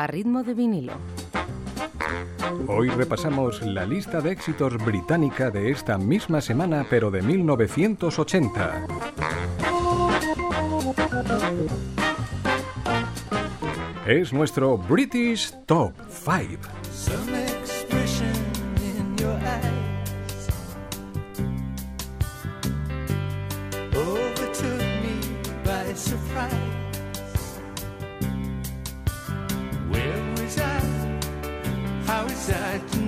a ritmo de vinilo. Hoy repasamos la lista de éxitos británica de esta misma semana, pero de 1980. Es nuestro British Top 5. I.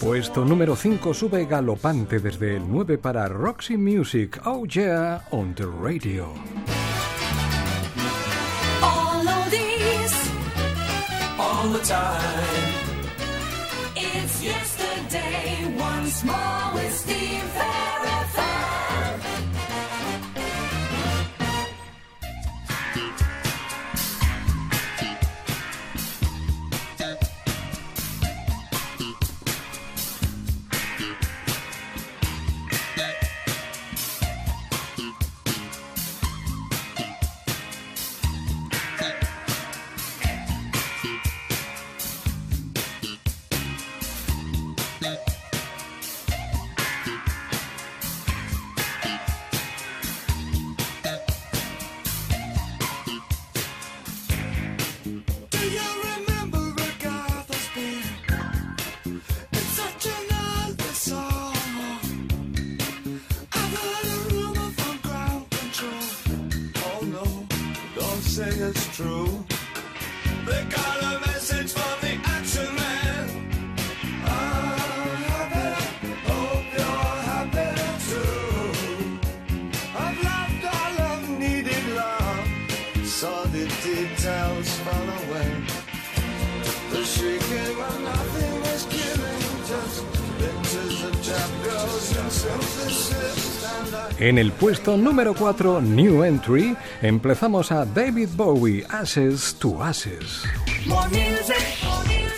Puesto número 5 sube galopante desde el 9 para Roxy Music, Oh Yeah, on the radio. All of these, all the time. It's yesterday once more with Steve En el puesto número 4, New Entry, empezamos a David Bowie, Ashes to Ashes. More music, more music,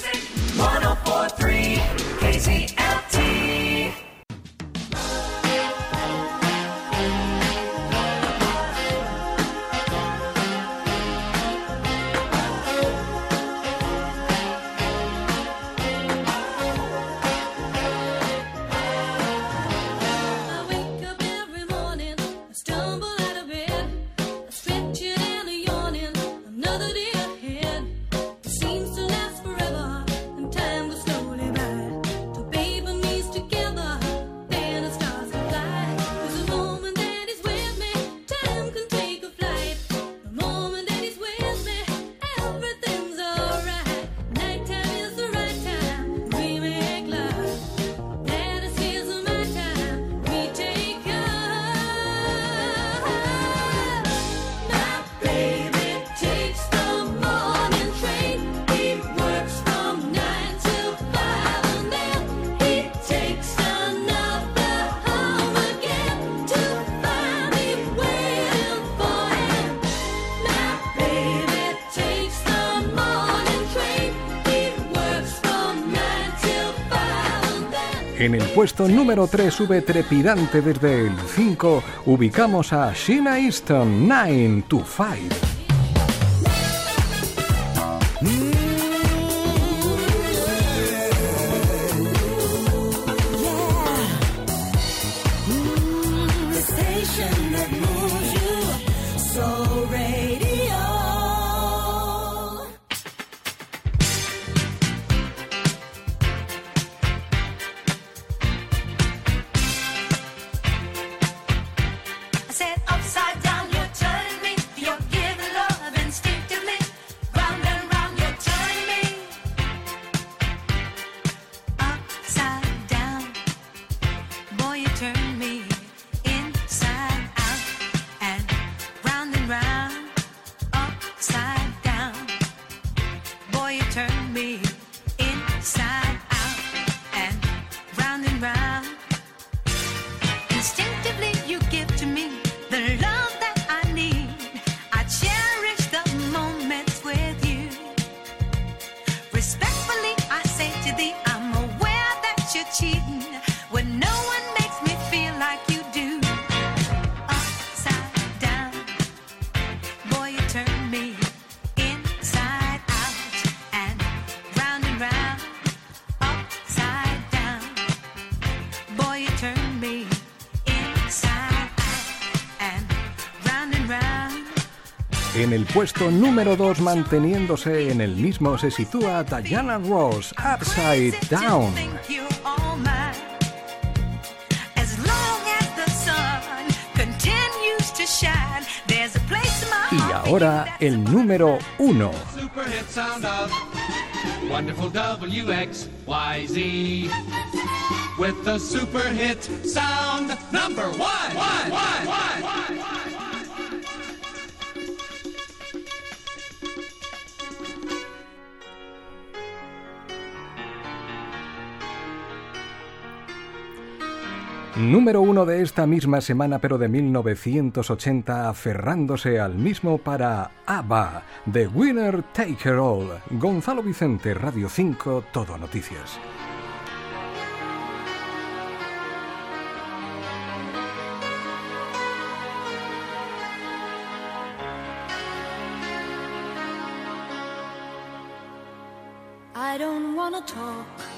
En el puesto número 3 sube trepidante desde el 5, ubicamos a Sheena Easton 9 to 5. you turn me En el puesto número 2, manteniéndose en el mismo, se sitúa Diana Ross, Upside Down. Y ahora el número 1. Wonderful WXYZ with the super hit sound number one. one, one, one, Número uno de esta misma semana, pero de 1980, aferrándose al mismo para ABBA, The Winner Take It All. Gonzalo Vicente, Radio 5, Todo Noticias. I don't wanna talk.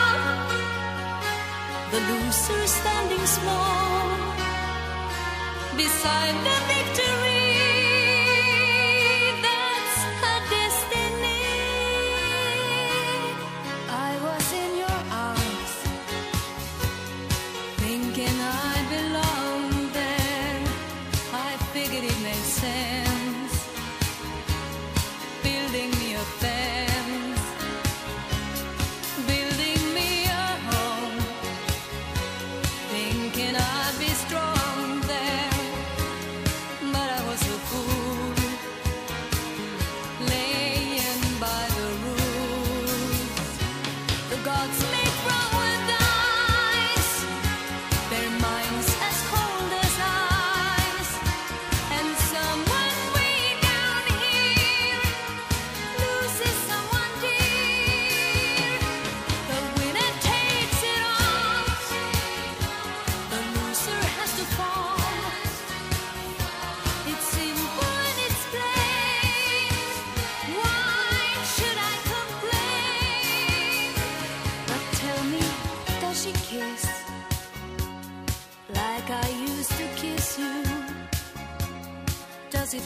the loser standing small beside the victory.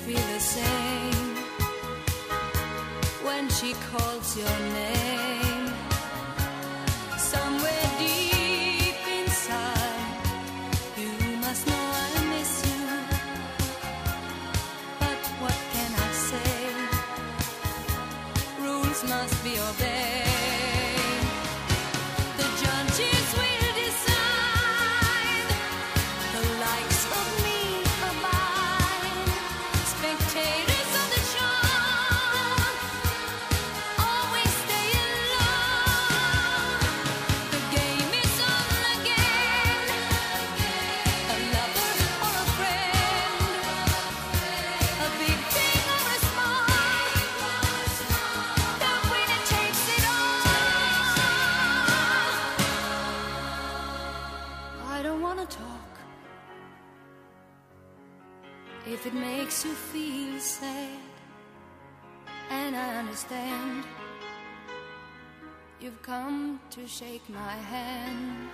feel the same when she calls your name. To shake my hand.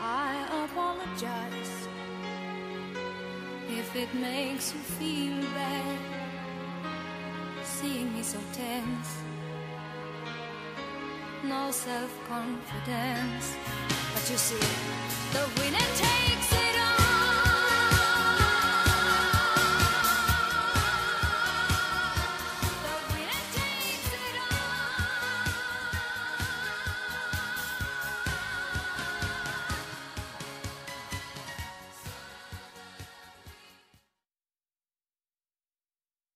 I apologize if it makes you feel bad. seeing me so tense. No self confidence. But you see, the winning.